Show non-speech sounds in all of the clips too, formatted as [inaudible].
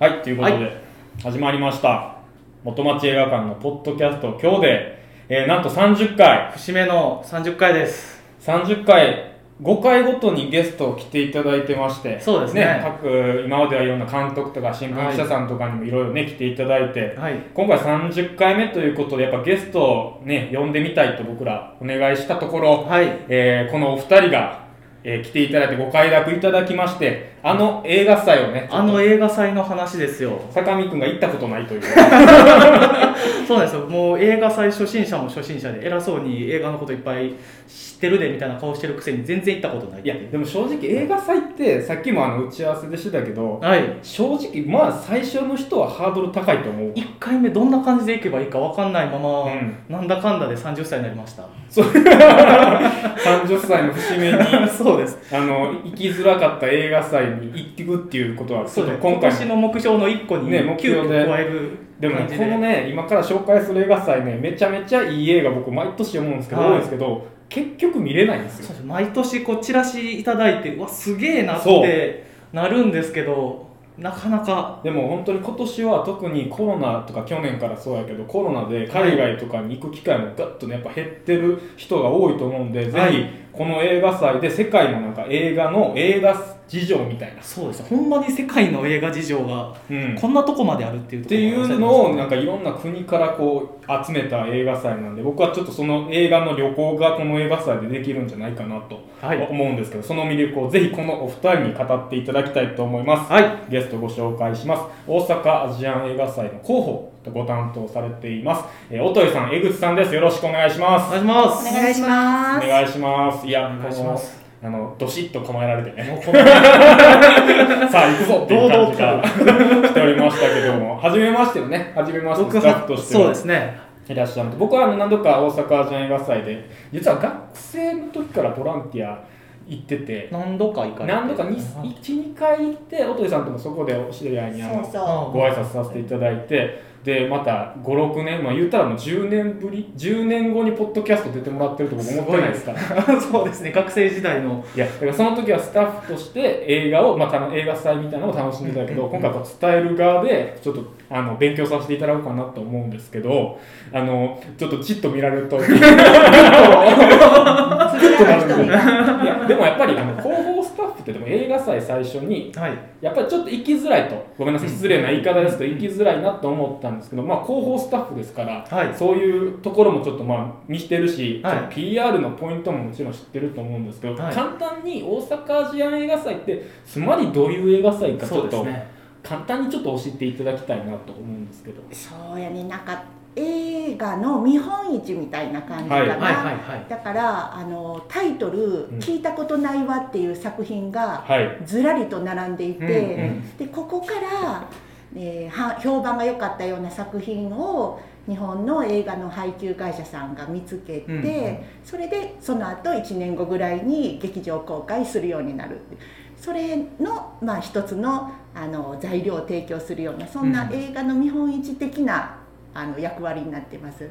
はい、ということで、はい。始まりました。元町映画館のポッドキャスト、今日で、えーなんと30回、節目の30回です。30回、5回ごとにゲストを来ていただいてまして、そうですね。各、今まではいろんな監督とか新聞記者さんとかにもいろいろね、来ていただいて、はい。今回30回目ということで、やっぱゲストをね、呼んでみたいと僕らお願いしたところ、はい。えーこのお二人が、えー来ていただいてご快諾いただきまして、あの映画祭をね、あの映画祭の話ですよ坂見くんが行ったことないという。[laughs] [laughs] そうなんですよ。もう映画祭初心者も初心者で偉そうに映画のこといっぱい知ってるでみたいな顔してるくせに全然行ったことないいやでも正直映画祭ってさっきもあの打ち合わせでしてたけどはい。正直まあ最初の人はハードル高いと思う。1回目どんな感じで行けばいいか分かんないまま、うん。なんだかんだで30歳になりました。30歳の節目に [laughs] そうです。あの行きづらかった映画祭に行っていくっていうことはちそう今回今年の目標の1個にね目急標で。遽加えるでも感じこのね今から紹介する映画祭ねめちゃめちゃいい映画僕毎年思うんですけど、はい。多いんですけど結局見れないんですよ。毎年こうチラシいただいてうわすげえなってなるんですけどなかなか。でも本当に今年は特にコロナとか去年からそうやけどコロナで海外とかに行く機会もガッとねやっぱ減ってる人が多いと思うんで、はい。ぜひこの映画祭で世界のなんか映画の映画事情みたいな、そうですほんまに世界の映画事情がうん、こんなとこまであるっていうところっていうのをなんかいろんな国からこう集めた映画祭なんで僕はちょっとその映画の旅行がこの映画祭でできるんじゃないかなとはい。思うんですけど、その魅力をぜひこのお二人に語っていただきたいと思います、はい。ゲストご紹介します。大阪アジアン映画祭の広報。とご担当されています、えー、音井さん江口さんです。よろしくお願いしまおす願いします。お願いします。お願いします。いやお願いします。このあのどしっと構えられてね。[laughs] さあ行くぞ。っていう感じがしておりましたけども。初めましてのね。初めましての僕スタッフとはしてそうですね。いらっしゃる。ので僕はあの何度か大阪アジアン映画祭で実は学生の時からボランティア行ってて何度か行かれて。何度か12回行って音井さんともそこでお知り合いにあのそうそご挨拶させていただいてでまた56年まあ言ったらもう10年ぶり10年後にポッドキャスト出てもらってると僕思ってないですか？ら [laughs] そうですね学生時代の。いやだからその時はスタッフとして映画を、まあ、たの映画祭みたいなのを楽しんでたけど、今回は伝える側でちょっとあの勉強させていただこうかなと思うんですけどあのちょっとちっと見られると。[laughs] [laughs] いやでもやっぱりあの広報ってでも映画祭最初にはい。やっぱりちょっと行きづらいと。ごめんなさい失礼な言い方ですけど行きづらいなと思ったんですけど、まあ、広報スタッフですから、はい。そういうところもちょっとまあ見してるし、はい。ちょっと PR のポイントももちろん知ってると思うんですけど、はい。簡単に大阪アジアン映画祭ってつまりどういう映画祭かちょっと、ね。簡単にちょっと教えていただきたいなと思うんですけど。そうやね、なんか映画の見本市みたいな感じかな。だからあのタイトルうん「聞いたことないわ」っていう作品がはい、ずらりと並んでいて、でここから、えーは評判が良かったような作品を日本の映画の配給会社さんが見つけて、うんうん。それでその後1年後ぐらいに劇場公開するようになるそれの、まあ、一つのあの材料を提供するようなそんなうん。映画の見本市的なあの役割になってます。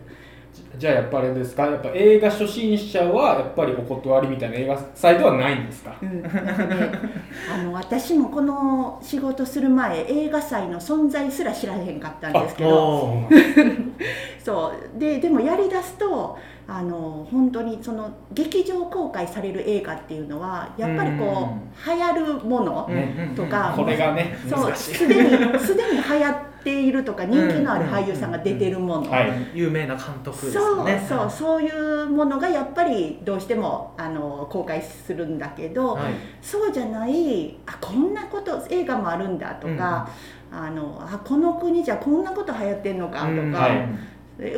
じゃあやっぱあれですか？やっぱ映画初心者はやっぱりお断りみたいな映画祭ではないんですか？うん、ねあの私もこの仕事する前映画祭の存在すら知らへんかったんですけど。そうで [laughs] でもやりだすとあの本当にその劇場公開される映画っていうのはやっぱりこう流行るものうん。うんうんとかこれがねそうすでにすでに流行っているとか [laughs] 人気のある俳優さんが出てるもの、はい。有名な監督ですそうそうそういうものがやっぱりどうしてもあの公開するんだけど、はい。そうじゃないあこんなこと映画もあるんだとか、あのあこの国じゃこんなこと流行ってんのかとか、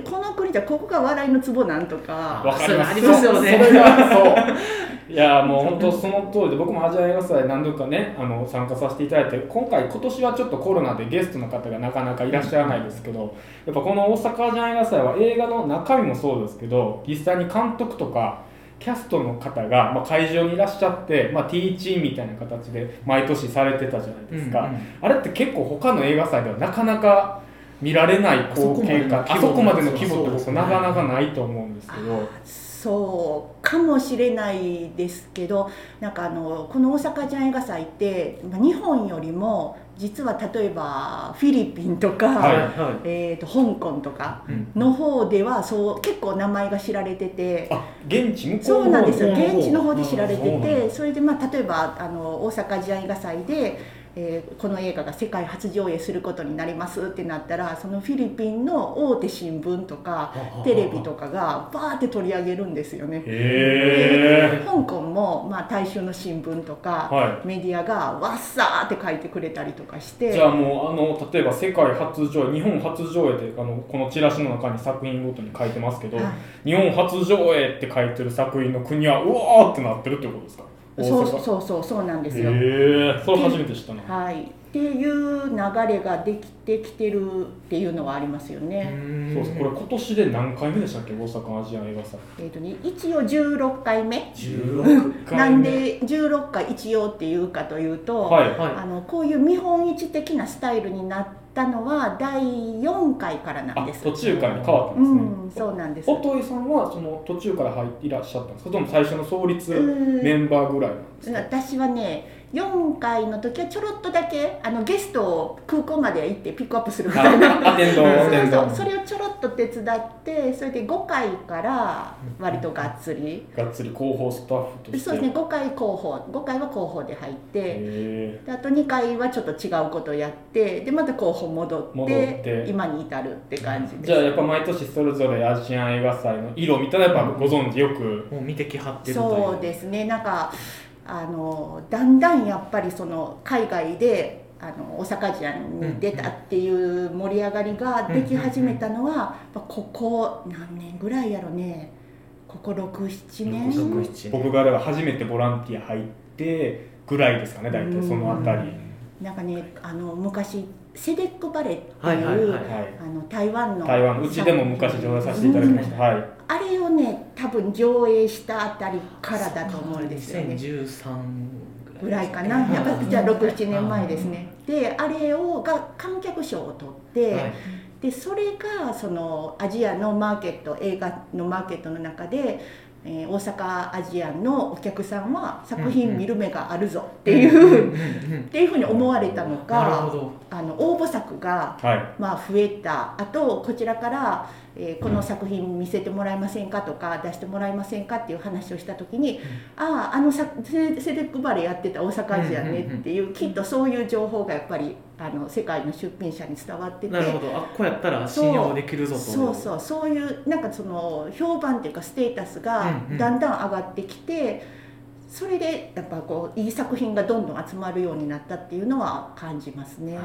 この国じゃここが笑いのツボなんとか。わかります。ありますよね。そそれがそう。[laughs] いやもう本当その通りで僕もアジア映画祭何度かねあの参加させていただいて今回今年はちょっとコロナでゲストの方がなかなかいらっしゃらないですけどやっぱこの大阪アジア映画祭は映画の中身もそうですけど実際に監督とかキャストの方が、まあ、会場にいらっしゃって、まあ、ティーチンみたいな形で毎年されてたじゃないですか、うんうん。あれって結構他の映画祭ではなかなか見られない光景かああそこまでの規模って僕なかなかないと思うんですけど。そうかもしれないですけどなんかあのこの大阪ジャン映画祭ってまあ日本よりも実は例えばフィリピンとか、はいはえー、と香港とかの方ではそう結構名前が知られてて。あ現地向こそううなんですよ。現地の方で知られててそれでまあ例えばあの大阪時代映画祭で、えーこの映画が世界初上映することになりますってなったらそのフィリピンの大手新聞とかテレビとかがバーって取り上げるんですよね。へ香港も、まあ、大衆の新聞とえか、はメディアがわっさーって書いてくれたりとかしていじゃあもうあの例えば世界初上映日本初上映ってあのこのチラシの中に作品ごとに書いてますけど、はい日本初上映って書いてる作品の国はうわーってなってるってことですかそうそうそうそうなんですよ。へえそれ初めて知ったな。はい、っていう流れができてきてるっていうのはありますよね。そうです。これ今年で何回目でしたっけ？大阪アジアン映画祭。えーとね、一応16回目。16回目。なんで16回一応っていうかというと、はい。はあのこういう見本市的なスタイルになったのは第4回からなんあです。途中からに変わったんうですね、ん、そうなんです。音井さんはその途中から入っていらっしゃったんですか？それとも最初の創立うんメンバーぐらいなんですか？私はね4回の時はちょろっとだけあのゲストを空港まで行ってピックアップするみたいな。そうそうそれをちょろっと手伝ってそれで5回から割とがっつり、がっつり広報スタッフとして。そうですね5回広報5回は広報で入ってへであと2回はちょっと違うことをやってでまた広報戻って戻って。今に至るって感じです。ーじゃあやっぱ毎年それぞれアジアン映画祭の色みたいなやっぱご存知よく。もう見てきはってるという。そうですねなんかあのだんだんやっぱりその海外であの大阪ジャンに出たっていう盛り上がりができ始めたのは、ここ何年ぐらいやろね。ここ67年。6 7僕がだから初めてボランティア入ってぐらいですかね大体そのあたり。なんかねあの昔セデックバレーっていう、はいはいはい。はいあの台湾の台湾うちでも昔上映させていただきました。はい。あれをね多分上映したあたりからだと思うんですよね。2013ぐらいかな。やっぱじゃあ67年前ですね。であれをが観客賞を取って、はい。でそれがそのアジアのマーケット映画のマーケットの中で、えー大阪アジアンのお客さんは作品見る目があるぞっていう、うんっていうふうに思われたのかあの応募作がはいまあ、増えたあとこちらから、えーこの作品見せてもらえませんかとか出してもらえませんかっていう話をした時に、あああのさセセデックバレーやってた大阪アジアねっていう、きっとそういう情報がやっぱりあの世界の出品者に伝わってて。なるほど。あこうやったら信用できるぞと。そうそう。そういうなんかその評判っていうかステータスがうんうん。だんだん上がってきて、それでやっぱこういい作品がどんどん集まるようになったっていうのは感じますね。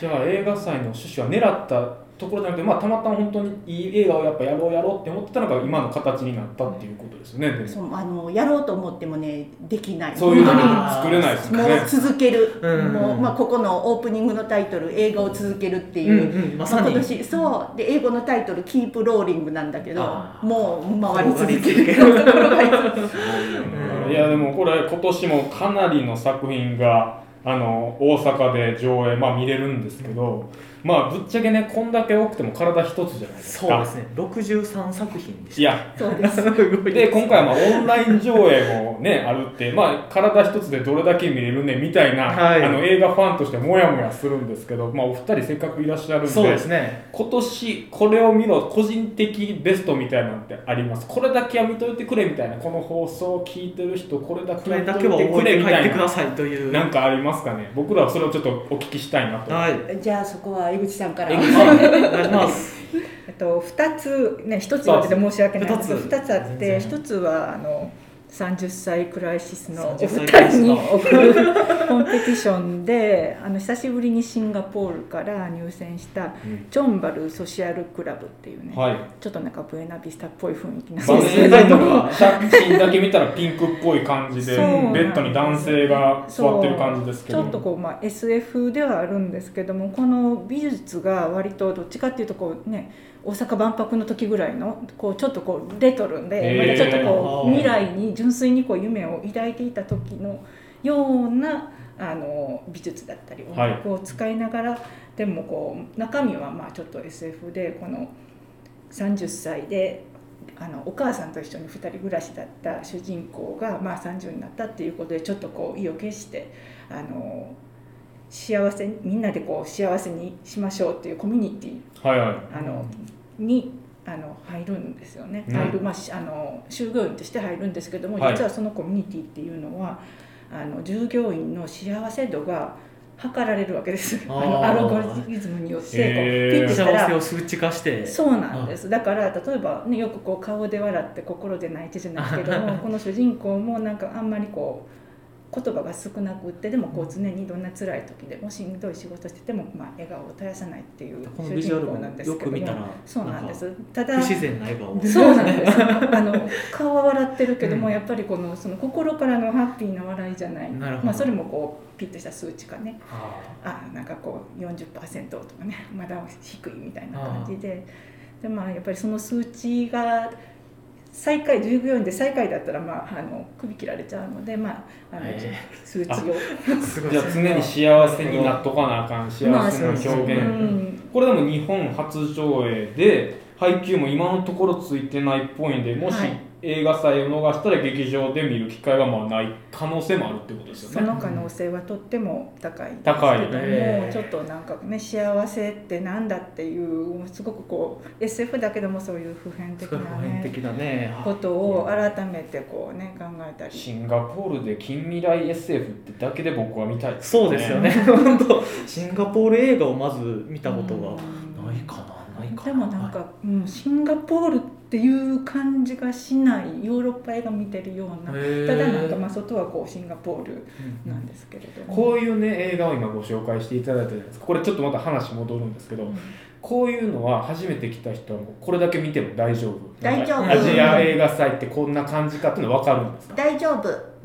じゃあ映画祭の趣旨は狙ったところじゃなくて、まあ、たまたま本当にいい映画をやっぱやろうやろうって思ってたのが今の形になったっていうことですよねでも。そうあのやろうと思ってもねできない。そういうのに本作れないですね。もう続ける、うんもうまあ、ここのオープニングのタイトル「映画を続ける」ってうんいう、うんまさに。今年そう。で英語のタイトル「キープローリング」なんだけどもう回り続けるところがいやでもこれ今年もかなりの作品があの大阪で上映、まあ、見れるんですけど、まあぶっちゃけねこんだけ多くても体一つじゃないですか。そうですね。63作品でした。いや。そうです。[laughs] で今回はまあオンライン上映もねあるって、まあ、体一つでどれだけ見れるねみたいな、はい。あの映画ファンとしてもやもやするんですけど、まあ、お二人せっかくいらっしゃるんでそうですね。今年これを見ろ個人的ベストみたいなのってあります？これだけは見といてくれみたいなこの放送を聞いてる人これだこけは見といてくれみたいなってくださいという。なんかありますかね？僕らはそれをちょっとお聞きしたいなと、はい。じゃあそこは江口さんから。[laughs] お願いします。えっと、2つ、ね、1つ言ってて申し訳ないですけど二つ。2つあって全然。1つはあの30歳クライシスのお二30歳クライシスの人に送るコンペティションであの久しぶりにシンガポールから入選したチョンバルソシアルクラブっていうね、はい。ちょっとなんかブエナビスタっぽい雰囲気なバネですけど写真だけ見たらピンクっぽい感じでベッドに男性が座ってる感じですけど。ちょっとこう、まあ、SF ではあるんですけどもこの美術が割とどっちかっていうとこうね大阪万博の時ぐらいのこうちょっとこうレトロで、まだちょっとこう未来に純粋にこう夢を抱いていた時のようなあの美術だったり音はい。楽を使いながら、でもこう中身はまあちょっと SF でこの30歳であのお母さんと一緒に2人暮らしだった主人公が、まあ、30になったっていうことでちょっとこう意を決してあの幸せみんなでこう幸せにしましょうっていうコミュニティはいはい。あのにあの入るんですよね、うん。入る、まあ、しあの従業員として入るんですけども、はい。実はそのコミュニティっていうのはあの従業員の幸せ度が測られるわけです。あのアルゴリズムによってこう、へー。ピッてしたら。数値化して。そうなんです。だから例えば、ね、よくこう顔で笑って心で泣いてじゃないけども [laughs] この主人公もなんかあんまりこう言葉が少なくってでもこう常にどんな辛い時でもしんどい仕事してても、まあ、笑顔を絶やさないっていう主人公もなんですけどもそうなんでかすただ不自然な笑顔。そうなんです。あの顔は笑ってるけども、うん。やっぱりこのその心からのハッピーな笑いじゃない。まあ、それもこうピッとした数値がね。ああなんかこう40%とかねまだ低いみたいな感じで。で、まあ、やっぱりその数値が最下位従業員で最下位だったら、まあ、あの首切られちゃうので、まあ、あのへ数値を。ーすごいじゃあ常に幸せになっとかなあかん幸せまあの表現、うん。これでも日本初上映で配給も今のところついてないっぽいんでもしはい映画祭を逃したら劇場で見る機会がまあない可能性もあるってことですよね。その可能性はとっても高いですけども、ね。ちょっとなんかね幸せってなんだっていうすごくこう SF だけでもそういう普遍的なね普遍的なねことを改めてこうね考えたり。シンガポールで近未来 SF ってだけで僕は見たいですそうですよね。[laughs] 本当。シンガポール映画をまず見たことがうん。ないかなないかでもなんか、うん、シンガポールっていう感じがしないヨーロッパ映画見てるようなただなんかまあ外はこうシンガポールなんですけれども、こういうね映画を今ご紹介していただいたじゃないですか。これちょっとまた話戻るんですけど、うん。こういうのは初めて来た人はもうこれだけ見ても大丈夫。大丈夫。アジア映画祭ってこんな感じかっていうの分かるんですか？大丈夫 [laughs]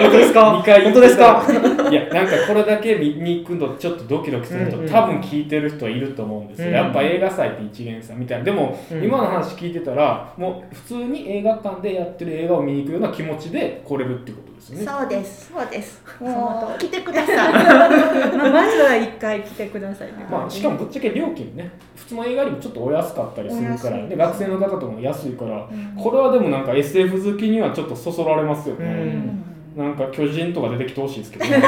本当ですか？二回本当ですか？いやなんかこれだけ見に行くのちょっとドキドキする人、うんうん。多分聞いてる人はいると思うんですよ、うん。やっぱ映画祭って一元さんみたいなでも、うん。今の話聞いてたらもう普通に映画館でやってる映画を見に行くような気持ちで来れるってことですよね。そうですそうです。のもう来てください。[laughs] まあ、まずは一回来てくださいね、まあ、しかもぶっちゃけ料金ね。普通の映画よりもちょっとお安かったりするから、で学生の方とかも安いから。うん。これはでもなんか SF 好きにはちょっとそそられますよね、うんなんか巨人とか出てきてほしいですけど、ね、[laughs]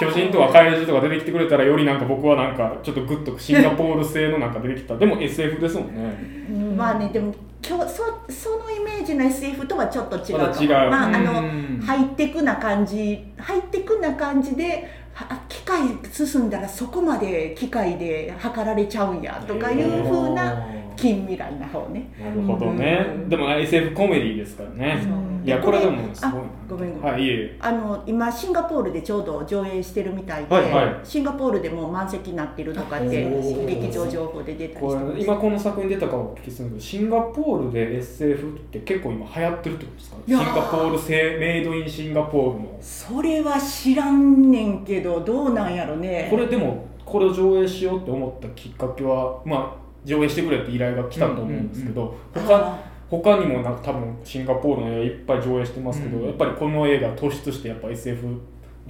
巨人とか怪獣とか出てきてくれたらよりなんか僕はなんかちょっとグッとシンガポール製のなんか出てきた。でも SF ですもんね。うん。まあねでも今日そそのイメージの SF とはちょっと違うかも。まだ違う。まああのうん。ハイテクな感じハイテクな感じでは機械進んだらそこまで機械で測られちゃうんやとかいう風な近未来な方ね。なるほどね、うん。でも SF コメディですからね、うん。いやこれでもすごいな。ごめんごめん。はいあの今シンガポールでちょうど上映してるみたいで、はいはい。シンガポールでもう満席になってるとかって劇場情報で出たりこして今この作品出たかお聞きするんですけどシンガポールで SF って結構今流行ってるってことですか？シンガポール製メイドインシンガポールの。それは知らんねんけどどうなんやろね。これでもこれを上映しようって思ったきっかけはまあ上映してくれって依頼が来たと思うんですけど、他あ他にもなんか多分シンガポールの映画いっぱい上映してますけど、うんやっぱりこの映画突出してやっぱ SF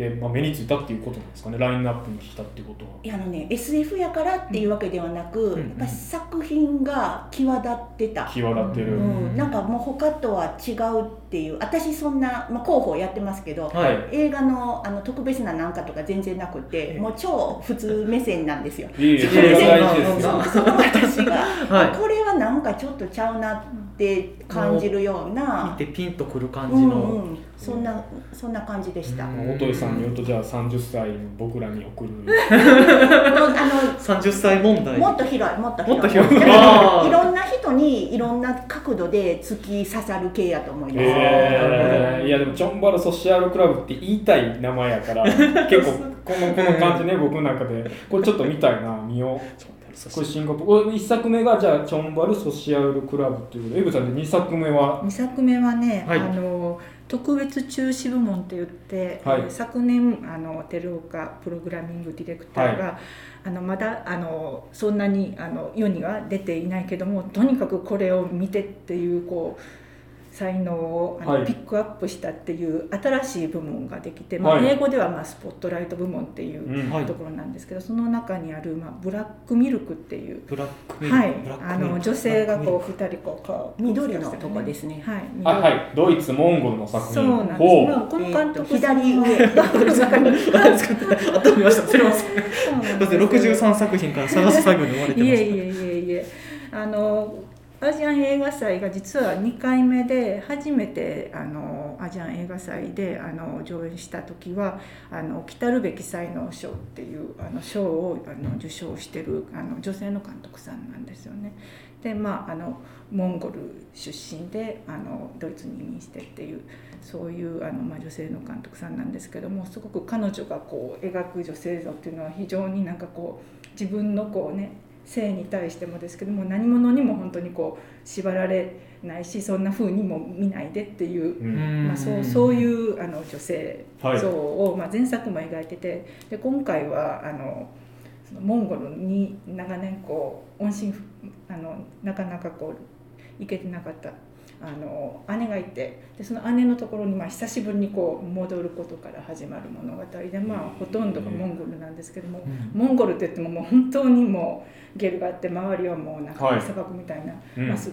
で、まあ、目についたっていうことなんですかねラインナップにしたっていうことは。いやあのね SF やからっていうわけではなく、ん。やっぱり作品が際立ってた、際立ってる、うん。なんかもう他とは違うっていう。私そんな、まあ、広報やってますけど、はい。映画のあの特別ななんかとか全然なくてもう超普通目線なんですよ。いえい [laughs] その私が、[laughs] はい。これはなんかちょっとちゃうな。って感じるような、見てピンとくる感うんじの、うん、そんなそんな感じでした。うん。まあ音井さんによるとじゃあ30歳の僕らに送る。あ30 [laughs] 歳問題。のもっと広いもっと広い。もっと広い。いろんな人にいろんな角度で突き刺さる系やと思います。えー、いやでもチョンバルソシアルクラブって言いたい名前やから結構このこの感じね僕の中で。これちょっと見たいな見ようこれシンガポールこれ1作目がじゃあチョンバルソシアルクラブっていうことでエグさんで2作目は？2作目はね、はい。あの特別中止部門って言って、はい。えー昨年あの照岡プログラミングディレクターが、あのまだあのそんなにあの世には出ていないけどもとにかくこれを見てっていうこう才能をあの、はい。ピックアップしたっていう新しい部門ができて、まあ、はい。英語ではまあスポットライト部門っていうところなんですけど、その中にある、まあ、ブラックミルクっていう、ブラックミルク。はい。あの女性がこうブラック2人こう顔緑のとこですね。はいあはい。ドイツモンゴルの作品。そうなんです、この監督左上ミルクあと見ましたすみません [laughs] だってです63作品から探す作業に追われてましいえいえいえいえ。あのアジアン映画祭が実は2回目で初めてあのアジアン映画祭であの上演した時はあの来るべき才能賞っていうあの賞をあの受賞してるあの女性の監督さんなんですよね。でまああのモンゴル出身であのドイツに移民してっていうそういうあの、まあ、女性の監督さんなんですけどもすごく彼女がこう描く女性像っていうのは非常になんかこう自分のこうね性に対してもですけども何者にも本当にこう縛られないしそんな風にも見ないでっていううまあ、そうそういうあの女性はい像を、まあ、前作も描いててで今回はあのそのモンゴルに長年こう音信不あのなかなかこう行けてなかったあの姉がいてでその姉のところにまあ久しぶりにこう戻ることから始まる物語で、まあ、ほとんどがモンゴルなんですけども、モンゴルって言ってももう本当にもうゲルがあって周りはもうなんかはい。砂漠みたいな、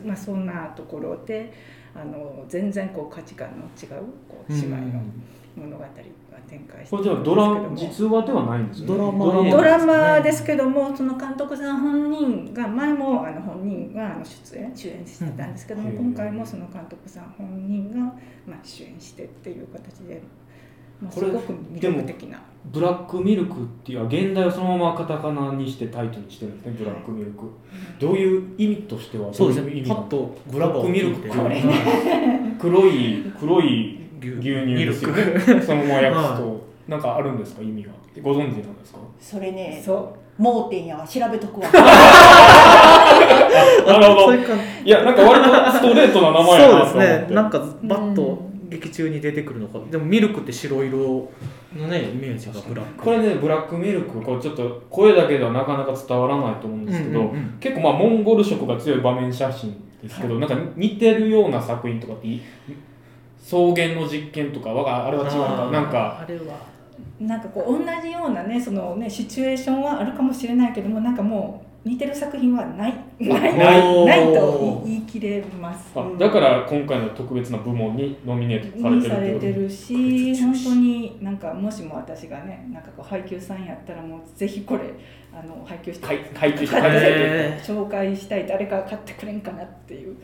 まあ、そんなところであの全然こう価値観の違うこう姉妹の物語が展開してこれるんじゃあドラですけども。実話ではないんですよね。ドラマドラマですけどもその監督さん本人が前もあの本人があの出演主演してたんですけども、うん。今回もその監督さん本人が、まあ、主演してっていう形で、まあ、すこれごく魅力的な。ブラックミルクっていう現代をそのままカタカナにしてタイトルにしてるんですねブラックミルク。どういう意味としてはそうですね。パッとブラックミルクっていうのは。これ [laughs] 黒い黒い牛牛乳ですよね。そのまま訳すと。なんかあるんですか？意味がご存知なんですか？それねそ盲点やわ。調べとくわ。[laughs] なるほど。いやなんか割とストレートな名前やなと思そうってですね。なんかバッと劇中に出てくるのか。でもミルクって白色のねイメージがブラック。これねブラックミルク。これちょっと声だけではなかなか伝わらないと思うんですけど、うんうんうん。結構まあモンゴル色が強い場面写真ですけど、なんか似てるような作品とかっていい草原の実験とかわがあれは違うのかな？んかあれは。うなんかこう同じようなねそのねシチュエーションはあるかもしれないけどもなんかもう似てる作品はない。ないないないと言い切れます。あだから今回の特別な部門にノミネートされにてるされてるし本当になんかもしも私がねなんかこう配給さんやったらもうぜひこれあの配給して配配給して紹介したい誰か買ってくれんかなっていう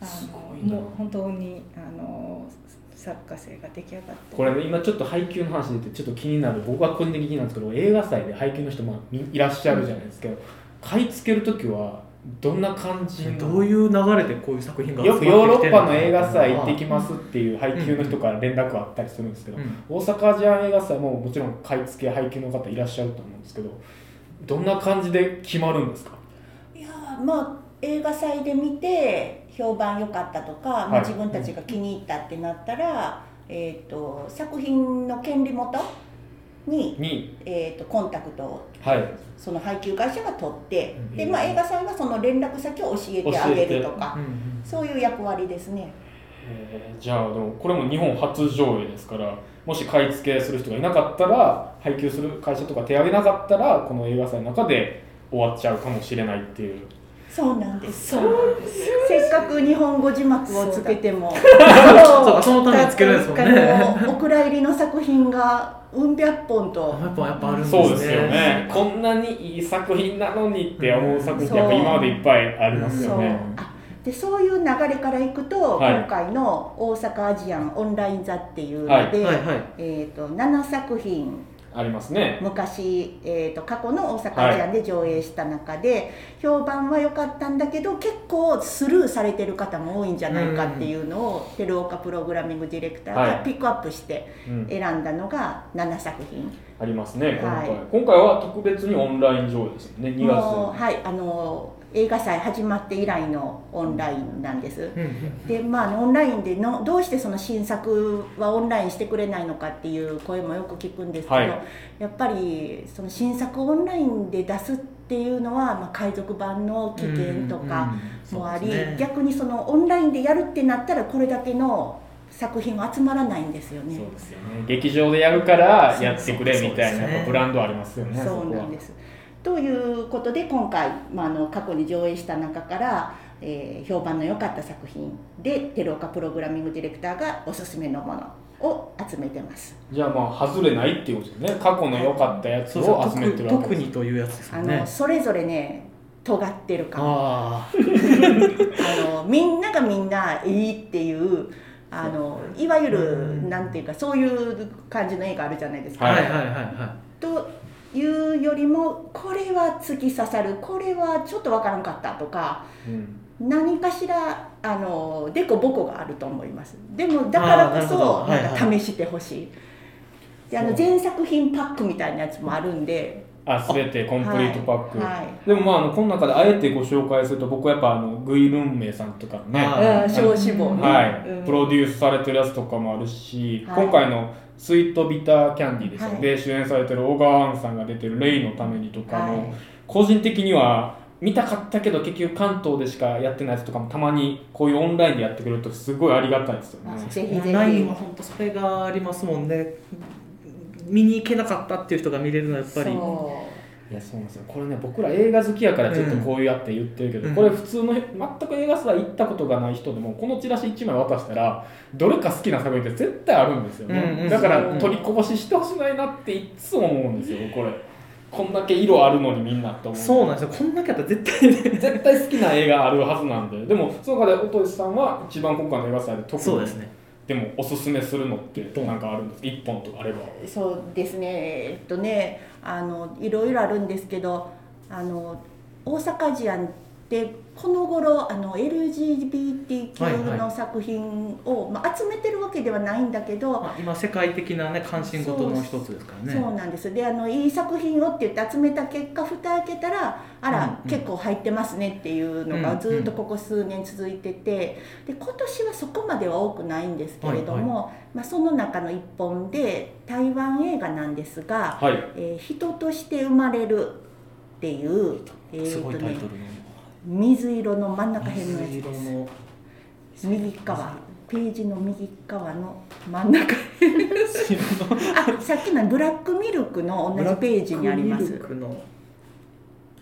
あすのもう本当にあの作家性が出来上がって。これね今ちょっと配給の話出てちょっと気になる僕は個人的になるんですけど映画祭で配給の人もいいらっしゃるじゃないですか買い付ける時はどんな感じのどういう流れでこういう作品がよくヨーロッパの映画祭行ってききますっていう配給の人から連絡あったりするんですけど、うん。大阪アジアン映画祭ももちろん買い付け配給の方いらっしゃると思うんですけどどんな感じで決まるんですか？いやーまあ映画祭で見て評判良かったとか、まあ、はい自分たちが気に入ったってなったら、えー、と作品の権利元に、に、えー、とコンタクトをはい、その配給会社が取って、うん。でまあ、映画祭はその連絡先を教えてあげるとかうんうん。そういう役割ですね。えーじゃあでもこれも日本初上映ですからもし買い付けする人がいなかったら配給する会社とか手挙げなかったらこの映画祭の中で終わっちゃうかもしれないっていうそうなんです。そうなんですせっかく日本語字幕をつけても。そそのためにつけるんですもんあねのお蔵入りの作品がう。ん百本とやっぱやっぱあるんですねそう。ですよねこんなにいい作品なのにって思う。作品やっぱ今までいっぱいありますよねあでそう。いう。流れからいくと、はい今回の大阪アジアンオンライン座っていう。ので、はいはいはいえー、と7作品ありますね。昔、えー、と過去の大阪アジアンで上映した中で、評判は良かったんだけど結構スルーされてる方も多いんじゃないかっていうのを、照岡プログラミングディレクターはい。がピックアップしてうん。選んだのが7作品。ありますね。今回、はい。今回は特別にオンライン上映ですよね。2月。はいあの映画祭始まって以来のオンラインなんです。でまあオンラインでのどうしてその新作はオンラインしてくれないのかっていう声もよく聞くんですけど、はいやっぱりその新作をオンラインで出すっていうのは、まあ、海賊版の危険とかもあり、ね逆にそのオンラインでやるってなったらこれだけの作品が集まらないんですよね。そうですよね劇場でやるからやってくれみたいなブランドありますよねそうなんです。ということで今回、まあ、あの過去に上映した中から、えー評判の良かった作品でテロカプログラミングディレクターがおすすめのものを集めてます。じゃあまあ外れないっていうことですね。過去の良かったやつを集めてるわけ特です。にというやつですあの、それぞれね尖ってるかもあ [laughs] あのみんながみんないいっていうあのいわゆうるん。なんていうかそういう感じの映画あるじゃないですか。はいあはいはいはいいうよりもこれは突き刺さるこれはちょっとわからんかったとかうん。何かしらあのデコボコがあると思います。でもだからこそなんか試してほしい、であの全作品パックみたいなやつもあるんで。あ全てコンプリートパック、はい。はいでもまああのこの中であえてご紹介すると僕はやっぱあのグイルンメイさんとかねあうん小志望ね、はい、うんプロデュースされてるやつとかもあるし、はい。今回の「スイートビターキャンディー」ですよ、はい。で主演されてる小川杏さんが出てる「レイのために」とかも、はい。個人的には見たかったけど結局関東でしかやってないやつとかもたまにこういうオンラインでやってくれるとすごいありがたいですよね。ぜひぜひ。オンラインは本当それがありますもんね。見に行けなかったっていう人が見れるのはやっぱりそいやそうなんですよ。これね僕ら映画好きやからちょっとこういうやって言ってるけど、うん。これ普通の全く映画すら行ったことがない人でもこのチラシ1枚渡したらどれか好きな作品って絶対あるんですよね、うんうんだからうん取りこぼししてほしないなっていつも思うんですよこれ。こんだけ色あるのにみんなって思う。そうなんですよ。こんだけやったら絶対ね。絶対好きな映画あるはずなんで。でもその中で音石さんは一番今回の映画祭で特にそうですねでもおすすめするのってなんかあるんです1本とかあれば。そうですね。えっとねあのいろいろあるんですけどあの大阪事案ってこの頃あの LGBTQ の作品を、まあ、集めてるわけではないんだけど、まあ今世界的なね関心事の一つですからね。そうなんです。であのいい作品をって言って集めた結果蓋開けたらあら、うんうん。結構入ってますねっていうのがうんうん。ずっとここ数年続いててで今年はそこまでは多くないんですけれども、まあ、その中の一本で台湾映画なんですがはい「えー人として生まれる」っていう、えーすごいとねタイトルの水色の真ん中辺のやつ水色ですの右側ページの右側の真ん中あさっきのブラックミルクの同じページにあります。ブラックミルクの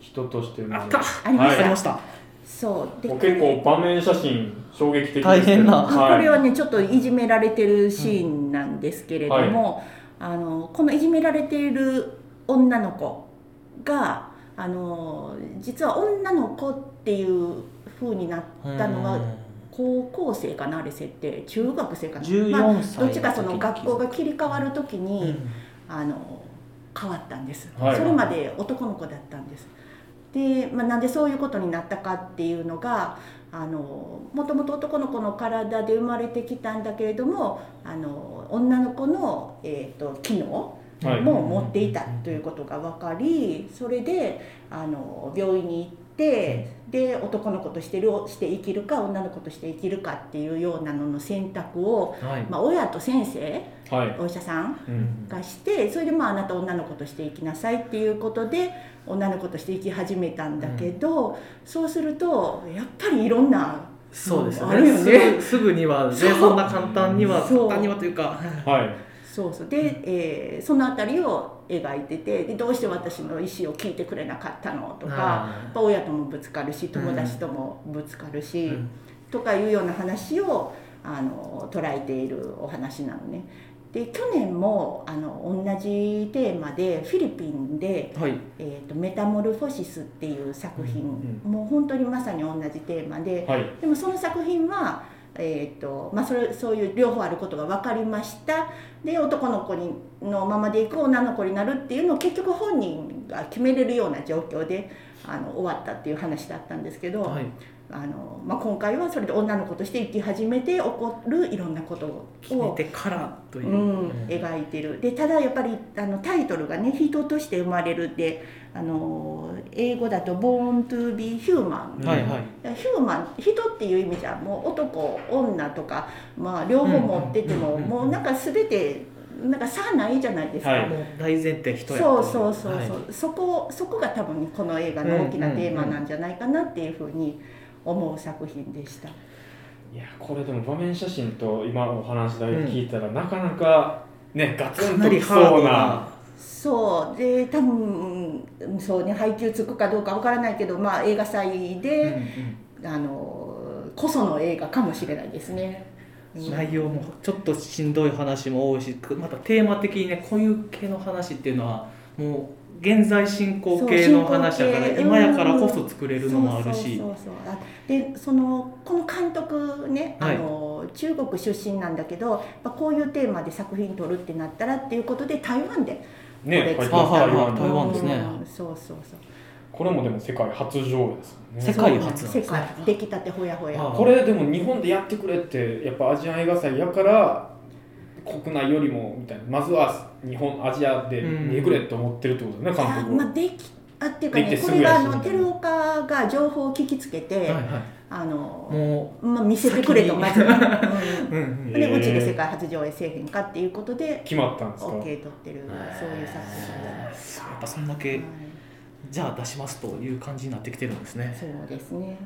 人として生まれるあった。ありました、ありました。そう。で結構場面写真衝撃的ですけど。大変な。はい。これはねちょっといじめられてるシーンなんですけれども、あのこのいじめられている女の子があの実は女の子っていう風になったのが高校生かなあれ設定。中学生かな、14まあ、歳どっちかその学校がき切り替わる時に、うん。あの変わったんです、はい。それまで男の子だったんです。で、まあ、なんでそういうことになったかっていうのがあのもともと男の子の体で生まれてきたんだけれどもあの女の子の、えー、と機能はいも持っていたということが分かりそれであの病院に行ってで男の子としてるして生きるか女の子として生きるかっていうようなのの選択を、はい。まあ、親と先生はい、お医者さんうん。がしてそれでまああなた女の子として生きなさいっていうことで女の子として生き始めたんだけど、そうするとやっぱりいろんなそうですあるよね。すぐには [laughs] ねそんな簡単には簡単にはというか。はい。そうそう。で、えーその辺りを描いててでどうして私の意思を聞いてくれなかったのとか親ともぶつかるし友達ともぶつかるし、うん。とかいうような話をあの捉えているお話なのね。で去年もあの同じテーマでフィリピンではい。えーと「メタモルフォシス」っていう作品、うん。もう本当にまさに同じテーマではい。でもその作品は、えーとまあ、それそういう両方あることが分かりました。で男の子にのままでいく女の子になるっていうのを結局本人が決めれるような状況であの終わったっていう話だったんですけど、はい。あの、まあ、今回はそれで女の子として生き始めて起こるいろんなことを決めてからという、うん、描いてる。でただやっぱりあのタイトルがね「人として生まれる」であの英語だと「Born to be Human」はいはい。ヒューマン人っていう意味じゃもう男女とか、まあ、両方持ってても、もうなんか全てなんか差ないじゃないですか。はい。大前提人やそうそうそうそう、はい。そこそこが多分この映画の大きなテーマなんじゃないかなっていうふうに思う作品でした。いやこれでも場面写真と今お話だけ聞いたら、なかなかねガツンときそうな。そう。で多分うんそうね配給つくかどうかわからないけど、まあ、映画祭で、あのこその映画かもしれないですね。うん。内容もちょっとしんどい話も多いしまたテーマ的にねこういう系の話っていうのはもう現在進行形の話だから今やからこそ作れるのもあるし。でそのこの監督ね、はい。あの中国出身なんだけどこういうテーマで作品撮るってなったらっていうことで台湾でねこれ書いてますはいはいはい台湾で台湾ですね。うんそうそうそう。これもでも世界初上映ですね。世界初。世界出来たてほやほや。あこれでも日本でやってくれってやっぱアジアン映画祭やから国内よりもみたいな。まずは日本アジアで見てくれって思ってるってことですね、監督は、あまあできあっていうかねこれがあすぐやし。の照岡が情報を聞きつけて、はいはい。あのもまあ、見せてくれとまず、うん。う、うん。うん。でうちで世界初上映せえへんかっていうことで決まったんですか？OK 取ってるそういう作品やっぱそんだけはい。じゃあ出しますという感じになってきてるんですね。そうですね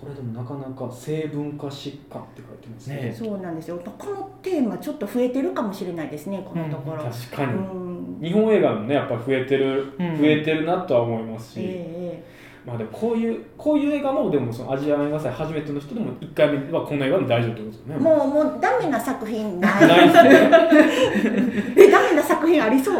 これでもなかなか性文化疾患って書いてますね。ねそうなんですよ。このテーマちょっと増えてるかもしれないですねこのところ、確かに、うん。日本映画もねやっぱ増えてる、うん。増えてるなとは思いますし、えまあでもこういうこういう映画もでもそのアジア映画祭初めての人でも1回目はこの映画で大丈夫ってことですよね。えもうもうダメな作品ない。ないですね。[laughs] えダメな作品ありそ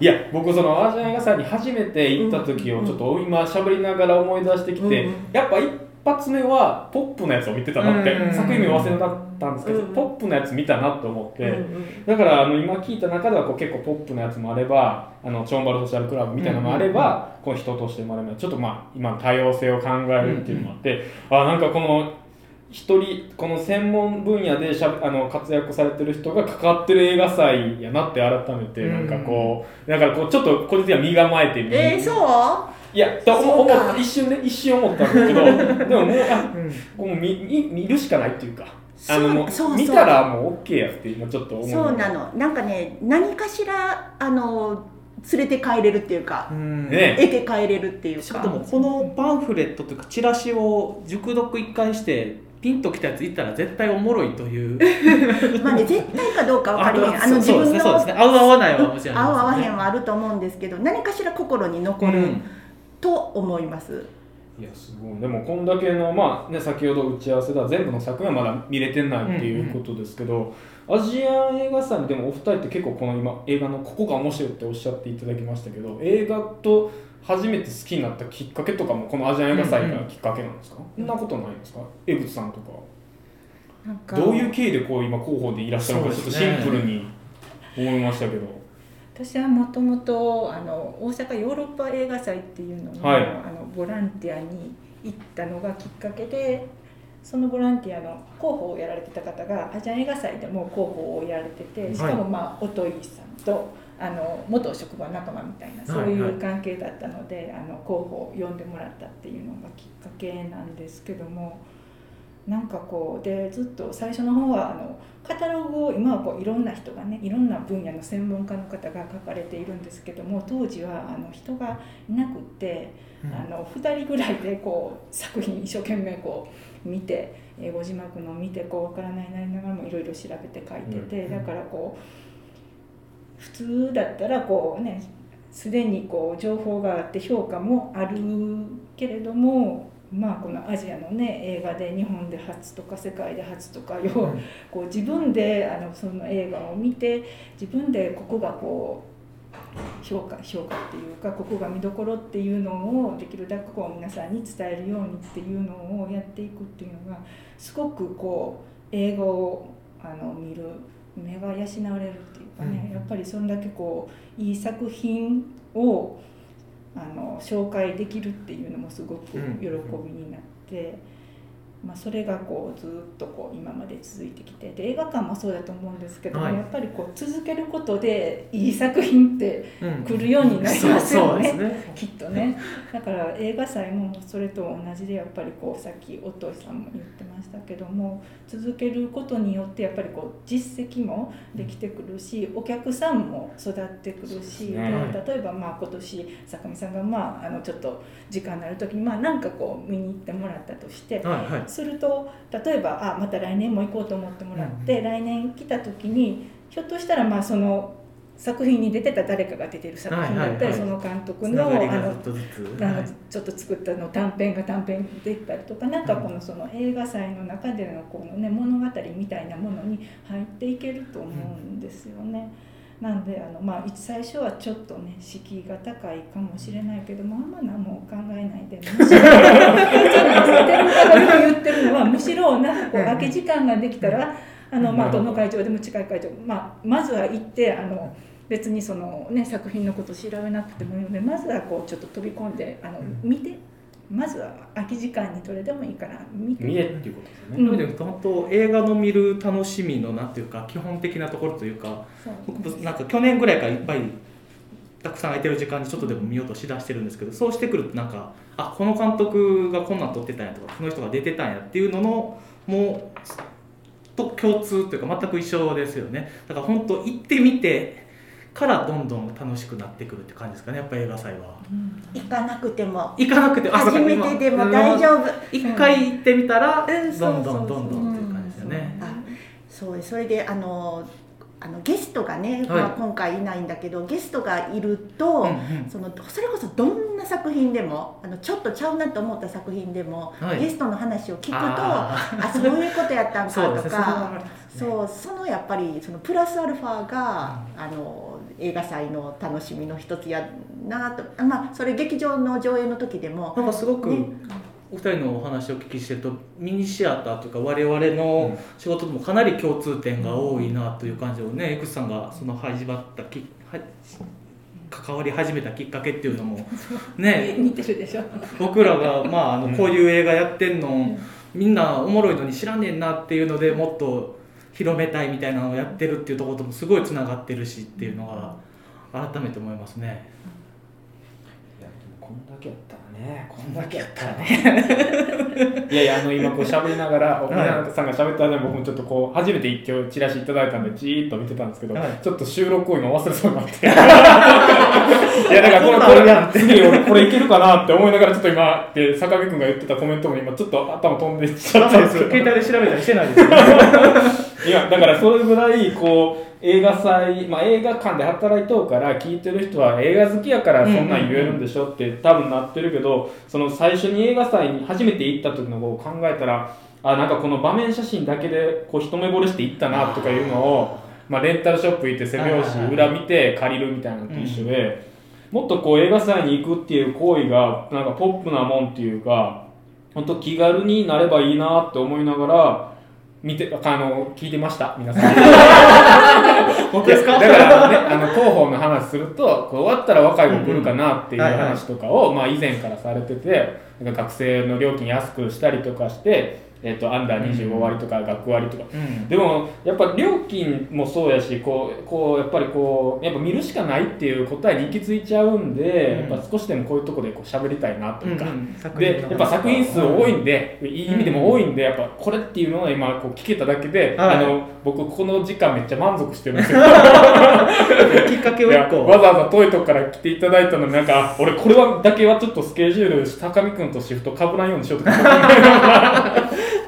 う？いや僕そのアジア映画祭に初めて行った時をちょっと今喋りながら思い出してきて、うん。やっぱ一発目はポップなやつを見てたなって、うん。作品名忘れなかったんですけど、うん。ポップなやつ見たなと思って、うん。うんだからあの今聞いた中ではこう結構ポップなやつもあればあのチョンバルソーシャルクラブみたいなのもあれば、この人として生まれる。ちょっとまあ今の多様性を考えるっていうのもあって、あなんかこの一人この専門分野でしゃあの活躍されてる人が関わってる映画祭やなって改めてうん。なんかこう、だからこうちょっと個人的には身構えて見えー、そう？いやと思った一瞬ね一瞬思ったんですけど [laughs] でももうあうん。もう見見見るしかないっていうかあのもうそうそうそう。見たらもう OK やって今ちょっと思う。そうなの。なんかね何かしらあの連れて帰れるっていうか、うん。ね。得て帰れるっていうか。しかもこのパンフレットというかチラシを熟読一回してピンときたやついったら絶対おもろいという。[laughs] まあね絶対かどうか分かりへん。[laughs] あの自分のねそうですね。合う合わないはもちろん合う合わへんんはあると思うんですけど何かしら心に残ると思います、いやすごい。でもこんだけのまあね先ほど打ち合わせでは全部の作品はまだ見れてないっていうことですけど、アジアン映画祭にでもお二人って結構この今映画のここが面白いっておっしゃっていただきましたけど映画と初めて好きになったきっかけとかもこのアジアン映画祭がきっかけなんですか、そん。なことないんですか？江口さんとか。どういう経緯でこう今広報でいらっしゃるのかちょっとシンプルに思いましたけど、私はもともとあの大阪ヨーロッパ映画祭っていうのの,、はいあのボランティアに行ったのがきっかけでそのボランティアの広報をやられてた方がアジアン映画祭でも広報をやられててしかもまあ音井さんとあの元職場仲間みたいなそうはいはいいう関係だったので、あの広報を呼んでもらったっていうのがきっかけなんですけども。なんかこうでずっと最初の方はあのカタログを今はこういろんな人がねいろんな分野の専門家の方が書かれているんですけども当時はあの人がいなくって、あの2人ぐらいでこう作品一生懸命こう見て英語字幕の見てこうわからないなりながらもいろいろ調べて書いてて、うん。だからこう普通だったらこうねすでにこう情報があって評価もあるけれどもまあこのアジアのね映画で日本で初とか世界で初とか要はこう自分であのその映画を見て自分でここがこう評価評価っていうかここが見どころっていうのをできるだけこう皆さんに伝えるようにっていうのをやっていくっていうのがすごくこう映画をあの見る目が養われるっていうかね、うん。やっぱりそんだけこういい作品をあの紹介できるっていうのもすごく喜びになって。まあ、それがこうずっとこう今まで続いてきてで映画館もそうだと思うんですけども、はい。やっぱりこう続けることでいい作品ってうん。来るようになりますよね。そうね。きっとね。だから映画祭もそれと同じでやっぱりこうさっき音井さんも言ってましたけども続けることによってやっぱりこう実績もできてくるしお客さんも育ってくるし、ね。で例えばまあ今年坂見さんがまああのちょっと時間になる時にまあなんかこう見に行ってもらったとして。はいはいすると例えばあまた来年も行こうと思ってもらって、来年来た時にひょっとしたらまあその作品に出てた誰かが出てる作品だったり、その監督つのあのちょっと作ったの短編が短編できたりとかなんかこのその映画祭の中でのこの、ね、物語みたいなものに入っていけると思うんですよね。なんであの、まあ、最初はちょっとね敷居が高いかもしれないけどもあん。ま何も考えないで [laughs] むしろ言ってるのはむしろなんかこう空き時間ができたらあの、まあ、どの会場でも近い会場、まあ、まずは行ってあの別にその、ね、作品のこと調べなくてもいいのでまずはこうちょっと飛び込んであの見てまずは空き時間にどれでもいいから見て。見えっていうことですね、うん。本当映画の見る楽しみのなんていうか基本的なところというか僕もなんか去年ぐらいからいっぱいたくさん空いてる時間にちょっとでも見ようとしだしてるんですけどそうしてくるとなんかあこの監督がこんなん撮ってたんやとかこの人が出てたんやっていうののもうと共通というか全く一緒ですよね。だから本当行ってみてからどんどん楽しくなってくるって感じですかねやっぱ映画祭は。うん。行かなくても。行かなくてあそうか初めてでも大丈夫。一回行ってみたらうん。そうどんそうそうどんどんどんっていう感じですよね。あそうそれであのあのゲストがね、はい。まあ、今回いないんだけどゲストがいると、うんうん。そのそれこそどんな作品でもあのちょっとちゃうなと思った作品でも、はい。ゲストの話を聞くとああそういうことやったんそうかとか [laughs] ありますね。そうそのやっぱりそのプラスアルファが、あの映画祭の楽しみの一つやなと。あまあそれ劇場の上映の時でも。なんかすごく、ね。お二人のお話をお聞きしてるとミニシアターというか我々の仕事ともかなり共通点が多いなという感じをね、江口さんがその始まったきは関わり始めたきっかけっていうのも [laughs] ね。似てるでしょ。僕らが、まあ、あのうん。こういう映画やってんの、みんなおもろいのに知らねえなっていうのでもっと広めたいみたいなのをやってるっていうところともすごいつながってるしっていうのが改めて思いますね。いやでもこんだけやったらね。こんだけやったらね。[laughs] いやいやあの今こう喋りながら奥永さんが喋った間に僕もちょっとこう初めて一挙チラシいただいたんでじーっと見てたんですけど、はい。ちょっと収録を今忘れそうになって。[laughs] いやだからこれこれ次俺これいけるかなって思いながらちょっと今で坂上君が言ってたコメントも今ちょっと頭飛んでいっちゃったんですけど携帯で調べたりしてないですよね。[laughs] いやだからそれぐらいこう映画祭、まあ、映画館で働いとうから聞いてる人は映画好きやからそんなん言えるんでしょって多分なってるけどその最初に映画祭に初めて行った時のことを考えたらあなんかこの場面写真だけでこう一目惚れして行ったなとかいうのをまあ、レンタルショップ行って背拍子裏見て借りるみたいなのと一緒で、もっとこう映画祭に行くっていう行為がなんかポップなもんっていうか本当気軽になればいいなって思いながら見てあの聞いてました皆さん。僕ですかだからねあの広報の話するとこう終わったら若い子来るかなっていう話とかを、まあ、以前からされててなんか学生の料金安くしたりとかして、えっとアンダー25割とか学割とか。うん。でもやっぱ料金もそうやしこうこうやっぱりこうやっぱ見るしかないっていう答えに行き着いちゃうんで、うん。やっぱ少しでもこういうとこでこう喋りたいなというか、うんでやっぱ作品数多いんで、いい意味でも多いんでやっぱこれっていうのは今こう聞けただけで、はい。あの僕この時間めっちゃ満足してるんですよ。[laughs] きっかけを個。[laughs] わざわざ遠いとこから来ていただいたのになんか俺これはだけはちょっとスケジュール高見君とシフトかぶらんようにしようとか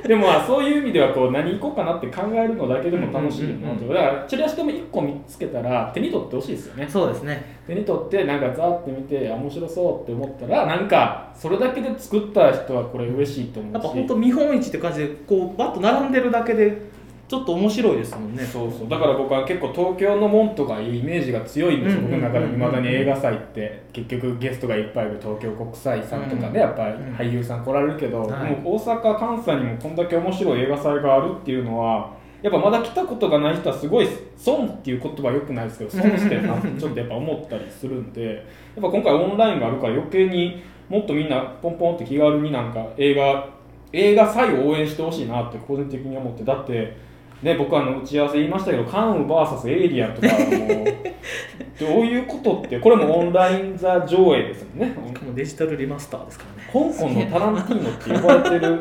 でもまあそういう意味ではこう何行こうかなって考えるのだけでも楽しいなと、うんうんうんだからチラシでも1個見つけたら手に取ってほしいですよね。そうですね。手に取ってなんかザーって見てあ面白そうって思ったらなんかそれだけで作った人はこれ嬉しいと思うし。やっぱ本当見本市って感じでこうバッと並んでるだけでちょっと面白いですもんね。そうそう。だから僕は結構東京のもんとかいうイメージが強いんですよ、うんうんうんうん。僕の中でいまだに映画祭って。結局ゲストがいっぱいいる東京国際さんとかうんねやっぱりうん。俳優さん来られるけど、はい。もう大阪関西にもこんだけ面白い映画祭があるっていうのはやっぱまだ来たことがない人はすごい損っていう言葉はよくないですけど [laughs] 損してるなってちょっとやっぱ思ったりするんでやっぱ今回オンラインがあるから余計にもっとみんなポンポンって気軽になんか映画映画祭を応援してほしいなって個人的に思って。だってね僕あの打ち合わせ言いましたけどカンウ VS エイリアンとかもう [laughs] どういうことってこれもオンライン座上映ですもんね。しかもデジタルリマスターですからね。香港のタランティーノって呼ばれてる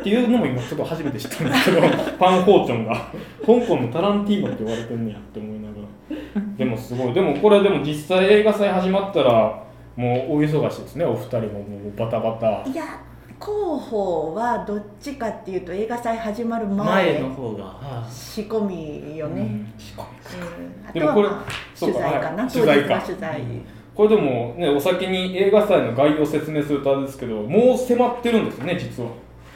っていうのも今ちょっと初めて知ったんですけど [laughs] パン・ホーチョンが。香港のタランティーノって呼ばれてんねやって思いながら。でもすごい。でもこれでも実際映画祭始まったらもうお忙しいですねお二人も。もうバタバタ。いや広報はどっちかっていうと映画祭始まる前前の方が、は仕込みよね、うん。仕込み。うんあでもこれとはまあそうか取材かな。はい。取材か。当日は取材、これでもねお先に映画祭の概要を説明するとあれですけどもう迫ってるんですよね実は。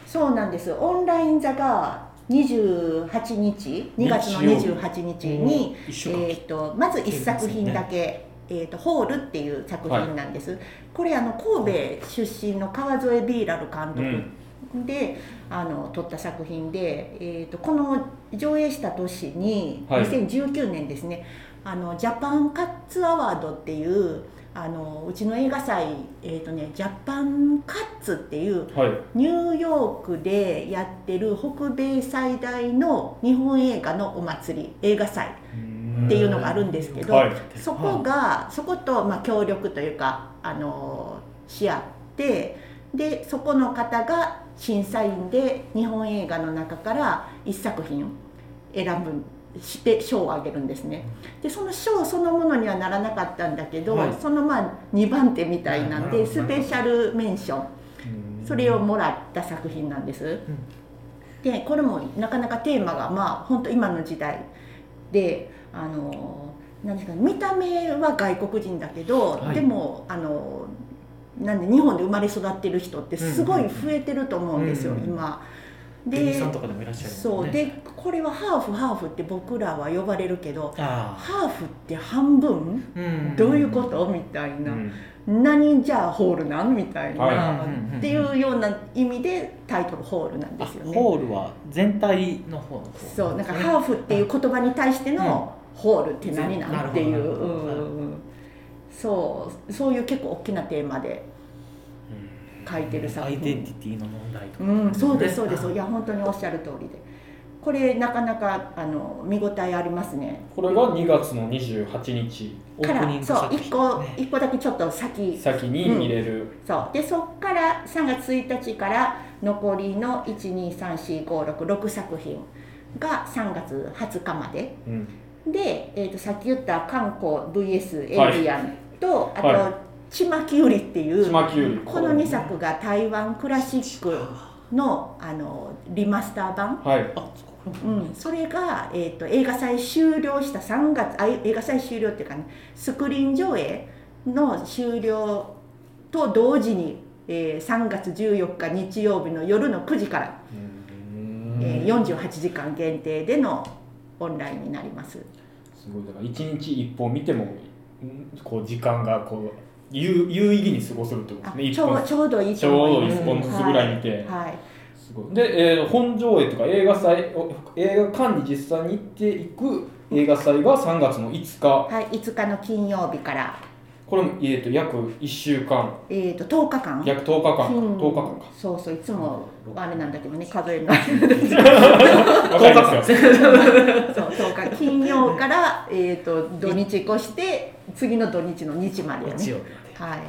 そうなんですオンライン座が28日2月の28日に、一週間。えー、とまず1作品だけ「えー、とホール」っていう作品なんです、これあの神戸出身の川添ビーラル監督で、あの撮った作品で、えー、とこの上映した年に、はい。2019年ですねあのジャパンカッツアワードっていうあのうちの映画祭、えーとね、ジャパンカッツっていうはい。ニューヨークでやってる北米最大の日本映画のお祭り映画祭っていうのがあるんですけど、はい。そこがそことまあ協力というかあのし合ってでそこの方が審査員で日本映画の中から1作品選ぶして賞をあげるんですね。でその賞そのものにはならなかったんだけど、はい。そのまあ2番手みたいなんでスペシャルメンション。それをもらった作品なんです。でこれもなかなかテーマがまあ本当今の時代であのなんですかね見た目は外国人だけど、はい。でもあのなんで日本で生まれ育ってる人ってすごい増えてると思うんですよ、うんうんうん。今。芸人さんとかでもいらっしゃるそう。でこれはハーフハーフって僕らは呼ばれるけどあハーフって半分？あ、うん。どういうこと？みたいな、うん。何じゃあホールなん？みたいな、はい。っていうような意味でタイトルホールなんですよね。ホールは全体の方の方そう。なんかハーフっていう言葉に対してのホールって何なん？っていう、うんうんうん。そう。そういう結構大きなテーマで書いてる作アイデン品ティティの問題とか、うん、そうですそうです。ねいや本当におっしゃる通りで。これなかなかあの見応えありますね。これが2月の28日オープニングそう作品一個ね。一個だけちょっと先。先に見れる、そう。でそっから3月1日から残りの1234566作品が3月20日まで。うんで、えー、とさっき言った韓国 VS エイリアンと、あと、はちまきゅうりっていうちまきゅうりこの2作が台湾クラシックのあのリマスター版、はい。う。ん、それが、えー、と映画祭終了した3月あ映画祭終了っていうかねスクリーン上映の終了と同時に、えー3月14日日曜日の夜の9時から、えー48時間限定でのオンラインになります。すごい。だから一日一本見てもうんこう時間がこう有有意義に過ごせるってことですね。あちょう一本ちょうどいいちょうど一本ずつぐらい見て、はい。はい。すごい。で、えー本上映とか映画祭お映画館に実際に行っていく映画祭が3月の5日。はい、5日の金曜日から、これも、えー、と約1週間。えー、と10日間。約10日間か。金10日間か。そうそういつもあれなんだけどね数えるの。[laughs] わかりますよ。[laughs] そう10日金曜から、えー、と土日越して次の土日の日までよね、日曜日まで。はい、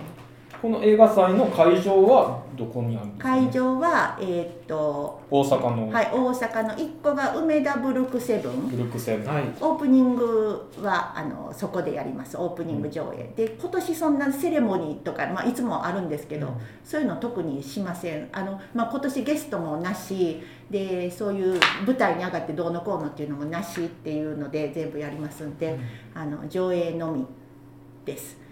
この映画祭の会場はどこにあるんですか、会場は、えーと大阪の。はい、大阪の1個が梅田ブルクセブン。ブルックセブン、はい。オープニングはあのそこでやります。オープニング上映、で今年そんなセレモニーとか、まあ、いつもあるんですけど、うん。そういうの特にしません。あの、まあ、今年ゲストもなし。でそういう舞台に上がってどうのこうのっていうのもなしっていうので全部やりますんで、あの上映のみです。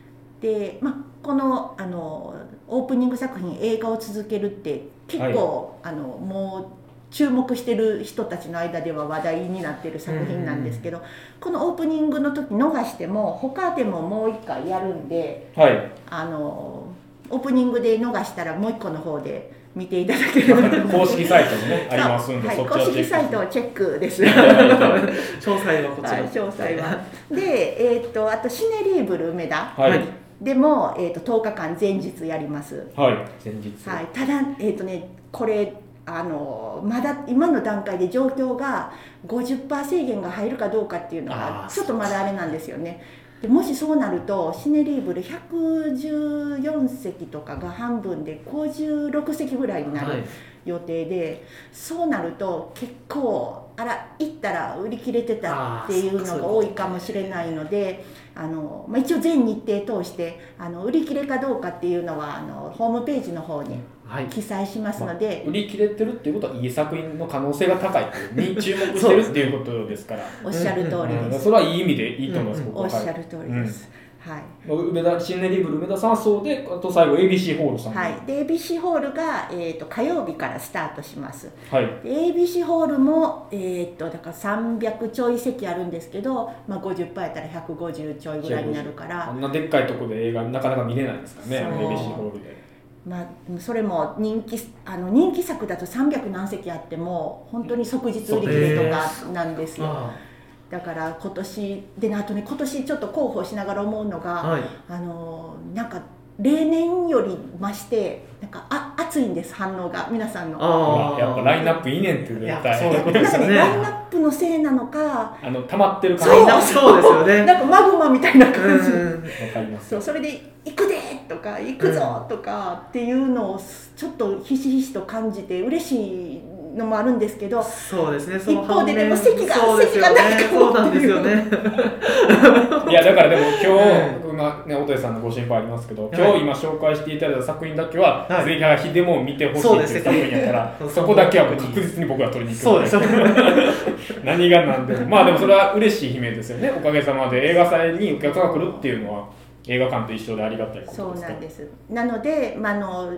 で、まあ、このあのオープニング作品映画を続けるって結構、あのもう注目してる人たちの間では話題になってる作品なんですけど、このオープニングの時逃しても他でももう一回やるんではい。あのオープニングで逃したらもう一個の方で見ていただければ公式サイトもねありますんで、はい、公をチェック式サイトをチェック。です。[laughs] [laughs] 詳細はこちら、はい、詳細は。で、えー、とあとシネリーブル梅田。はい、でも、えー、と10日間前日やります。はい、前日、はい、ただ、えーとね、これあのまだ今の段階で状況が50%制限が入るかどうかっていうのあがー。ちょっとまだあれなんですよね。でもしそうなるとシネリーブル114席とかが半分で56席ぐらいになるはい。予定で、そうなると結構あら行ったら売り切れてたっていうのが多いかもしれないのであの、まあ、一応全日程通してあの売り切れかどうかっていうのはあのホームページの方にはい。記載しますので、売り切れてるっていうことはいい作品の可能性が高い [laughs] に注目してるっていうことですから。おっしゃる通りです。うん。それはいい意味でいいと思います、うん。僕は。おっしゃる通りです。はい。梅田シンネリブル梅田さんはそうであと最後 ABC ホールさん。はい、で ABC ホールが、えー、と火曜日からスタートします。はい。で ABC ホールも、えー、とだから300ちょい席あるんですけど、まあ、50%やったら150ちょいぐらいになるから。あんなでっかいとこで映画なかなか見れないですからね ABC ホールで。まあ、それも人気あの人気作だと300何席あっても本当に即日売り切れとかなんですよ。あだから今年でねあとね今年ちょっと広報しながら思うのが、ーはい。あのなんか例年より増してなんかあ熱いんです反応が皆さんの。あー。やっぱラインナップいいねんって絶対そういうことですよね。ラインナップのせいなのかあの溜まってる感そう。じわそうですよね。[laughs] なんかマグマみたいな感じ、うんかります。そうそれで「行くで!」とか「行くぞ!」とかっていうのをちょっとひしひしと感じて嬉しいのもあるんですけどそうですねその一方ででも席が席がないかもそうなんですよね。[laughs] いやだからでも今日、う今ね音江さんのご心配ありますけど、はい。今日今紹介していただいた作品だけは、はい。ぜひはひでも見てほしいっていう作品やからそうですねそこだけ。は確実に僕が取りに行くそうです。[laughs] 何が何でも。まあでもそれは嬉しい悲鳴ですよね。おかげさまで映画祭にお客が来るっていうのは映画館と一緒でありがたいことですそうなんです。なので、まあ、あの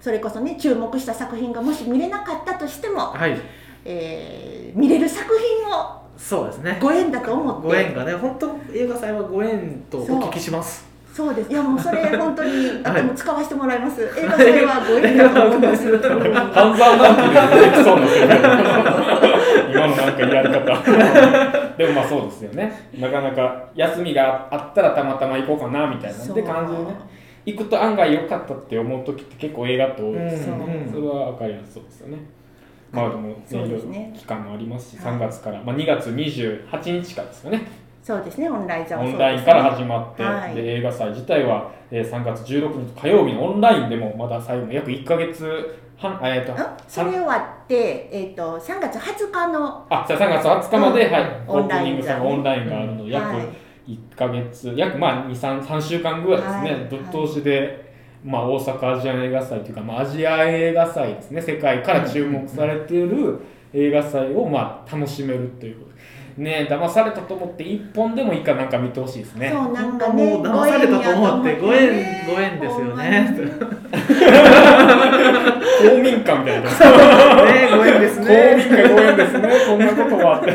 それこそね注目した作品がもし見れなかったとしても、はい。えー見れる作品をそうですね。ご縁だと思って。ご縁がね本当映画祭はご縁とお聞きします。そうです。いやもうそれ本当にあ [laughs] はい。ともう使わせてもらいます、映画祭はご縁だと思います。[laughs] 半沢なんて出てきそうなんですよ今のなんかやり方。[laughs] でもまあそうですよね。なかなか休みがあったらたまたま行こうかなみたいなで感じでね行くと案外良かったって思う時って結構映画って多いですよね、そう。それは分かりやす。そうですよね。まあでもねそうですね。期間もありますしはい3月から、まあ、2月28日からですかね。そうですねオンラインオンラインから始まって、はい。で映画祭自体は、えー3月16日火曜日のオンラインでもまだ最後の約1か月半えっ、とんそれ終わって、えー、と3月20日のあじゃあ3月20日まで、うんはい、オオンラインープニングさんがオンラインがあるので、約はい1か月約まあ23 3週間ぐらいですね、はいぶっ通しで、まあ、大阪アジアン映画祭というか、まあ、アジア映画祭ですね。世界から注目されている映画祭を、まあ、楽しめるということ。ね騙されたと思って一本でもいいかなんか見てほしいですね。そうなんかねもう騙されたと思ってご縁ご縁ですよね。[laughs] 公民館みたいな。ねご縁です公ね民館公園ですね。こんなこともあって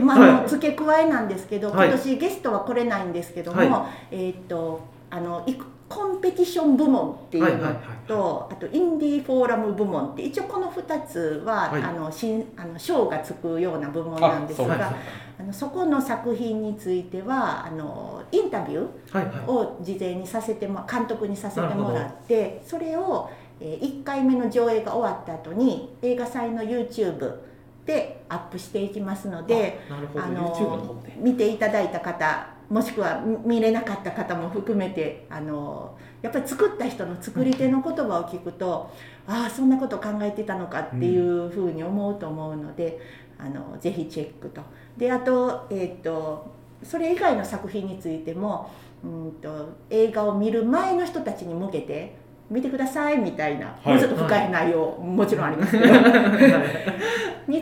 まああのはい付け加えなんですけど、はい。今年ゲストは来れないんですけども、はえーっとあのいくコンペティション部門っていうのと、あとインディーフォーラム部門って一応この2つは、はい。あの新あの賞がつくような部門なんですがあのそこの作品についてはあのインタビューを事前にさせても監督にさせてもらってそれを、え1回目の上映が終わった後に映画祭の YouTube でアップしていきますのでなるほど。あのの方で。見ていただいた方もしくは見見れなかった方も含めてあのやっぱり作った人の作り手の言葉を聞くと、ああそんなこと考えてたのかっていうふうに思うと思うので、あのぜひチェックと。であと,、えー、とそれ以外の作品についてもうんと映画を見る前の人たちに向けて見てくださいみたいな、はい。もうちょっと深い内容、もちろんありますけど。に [laughs]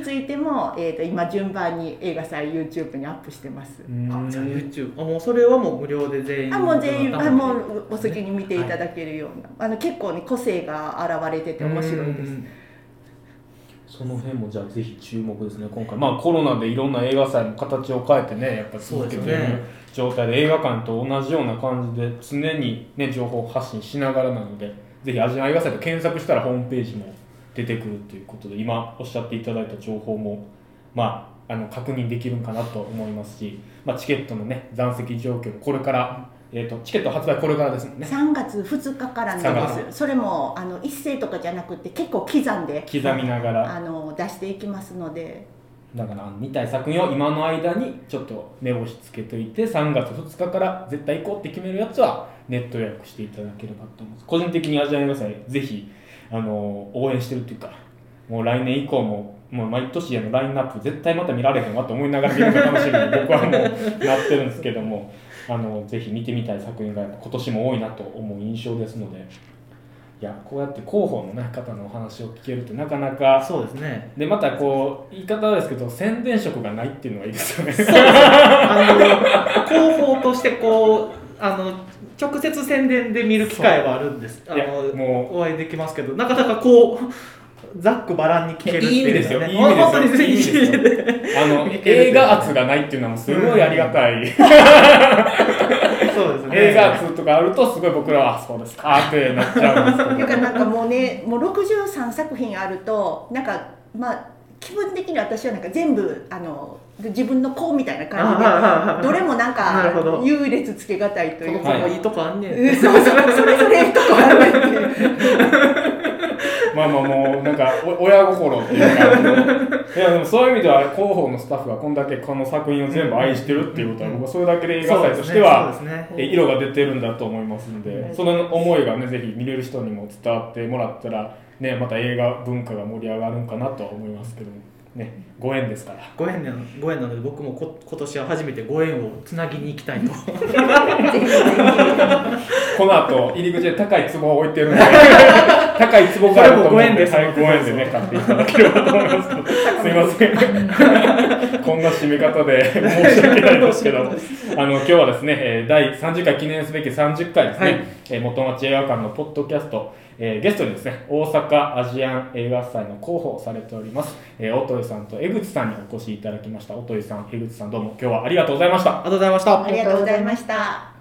ついても、えー、と今順番に映画祭 YouTube にアップしてます。あじゃあ YouTube あもうそれはもう無料で全員あもう全員あもううお好きに見ていただけるような、あの結構ね個性が現れてて面白いです。その辺もじゃあぜひ注目ですね今回。まあコロナでいろんな映画祭の形を変えてねやっぱり続けているそうですね。状態で映画館と同じような感じで常にね情報発信しながらなのでぜひアジアン映画祭で検索したらホームページも出てくるということで今おっしゃっていただいた情報もまああの確認できるんかなと思いますし、まあ、チケットのね残席状況もこれからえー、とチケット発売これからですもんね。3月2日から3なん月です。それもあの一斉とかじゃなくて結構刻んで刻みながら。あの出していきますので。だから見たい作品を今の間にちょっと目星つけといて3月2日から絶対行こうって決めるやつはネット予約していただければと思います。個人的にアジア映画祭ぜひあの応援してるっていうかもう来年以降ももう毎年へのラインナップ絶対また見られへんわと思いながら見るのが楽しみに [laughs] 僕はもうなってるんですけどもあのぜひ見てみたい作品が今年も多いなと思う印象ですのでいやこうやって広報の、ね、方のお話を聞けるってなかなかそうですね。でまたこう言い方はですけど宣伝色がないっていうのがいいですよね。あの広報としてこうあの直接宣伝で見る機会はあるんです。あのもお会いできますけどなかなかこう [laughs] ざっくばらんに聞けるっていい意味ですよ。ねいい意味ですよ。いいです。よ [laughs] 映画圧がないっていうのもすごいありがたい、そうですね。映画圧とかあるとすごい僕らはあそうですかってなっちゃうんですけど。というかなんかもうねもう63作品あるとなんかまあ気分的に私はなんか全部あの自分の子みたいな感じでどれもなんなるほど。か優劣つけがたいというか、子もいいとこあんねん、うんそうそうそれぞれいいとこあるねっていう。まあまあもうなんかお親心っていうかいやでもそういう意味では広報のスタッフがこんだけこの作品を全部愛してるっていうことは僕はそれだけで映画祭としてはそうですね。え色が出てるんだと思いますので、うんその思いがねぜひ見れる人にも伝わってもらったらねまた映画文化が盛り上がるんかなとは思いますけどもねご縁ですから。ご縁なご縁なので僕もこ今年は初めてご縁をつなぎに行きたいと。ぜ [laughs] この後入り口で高い壺を置いてるんで [laughs] 高い壺からもご縁でご縁でね買っていただければと思います。すいません。こんな締め方で申し訳ないですけど [laughs] あの今日はですねえー第30回記念すべき30回ですね、はい。えー元町映画館のポッドキャストえーゲストにですね大阪アジアン映画祭の広報をされております、えー、音井さんと江口さんにお越しいただきました。音井さん江口さんどうも今日はありがとうございました。ありがとうございました。ありがとうございました。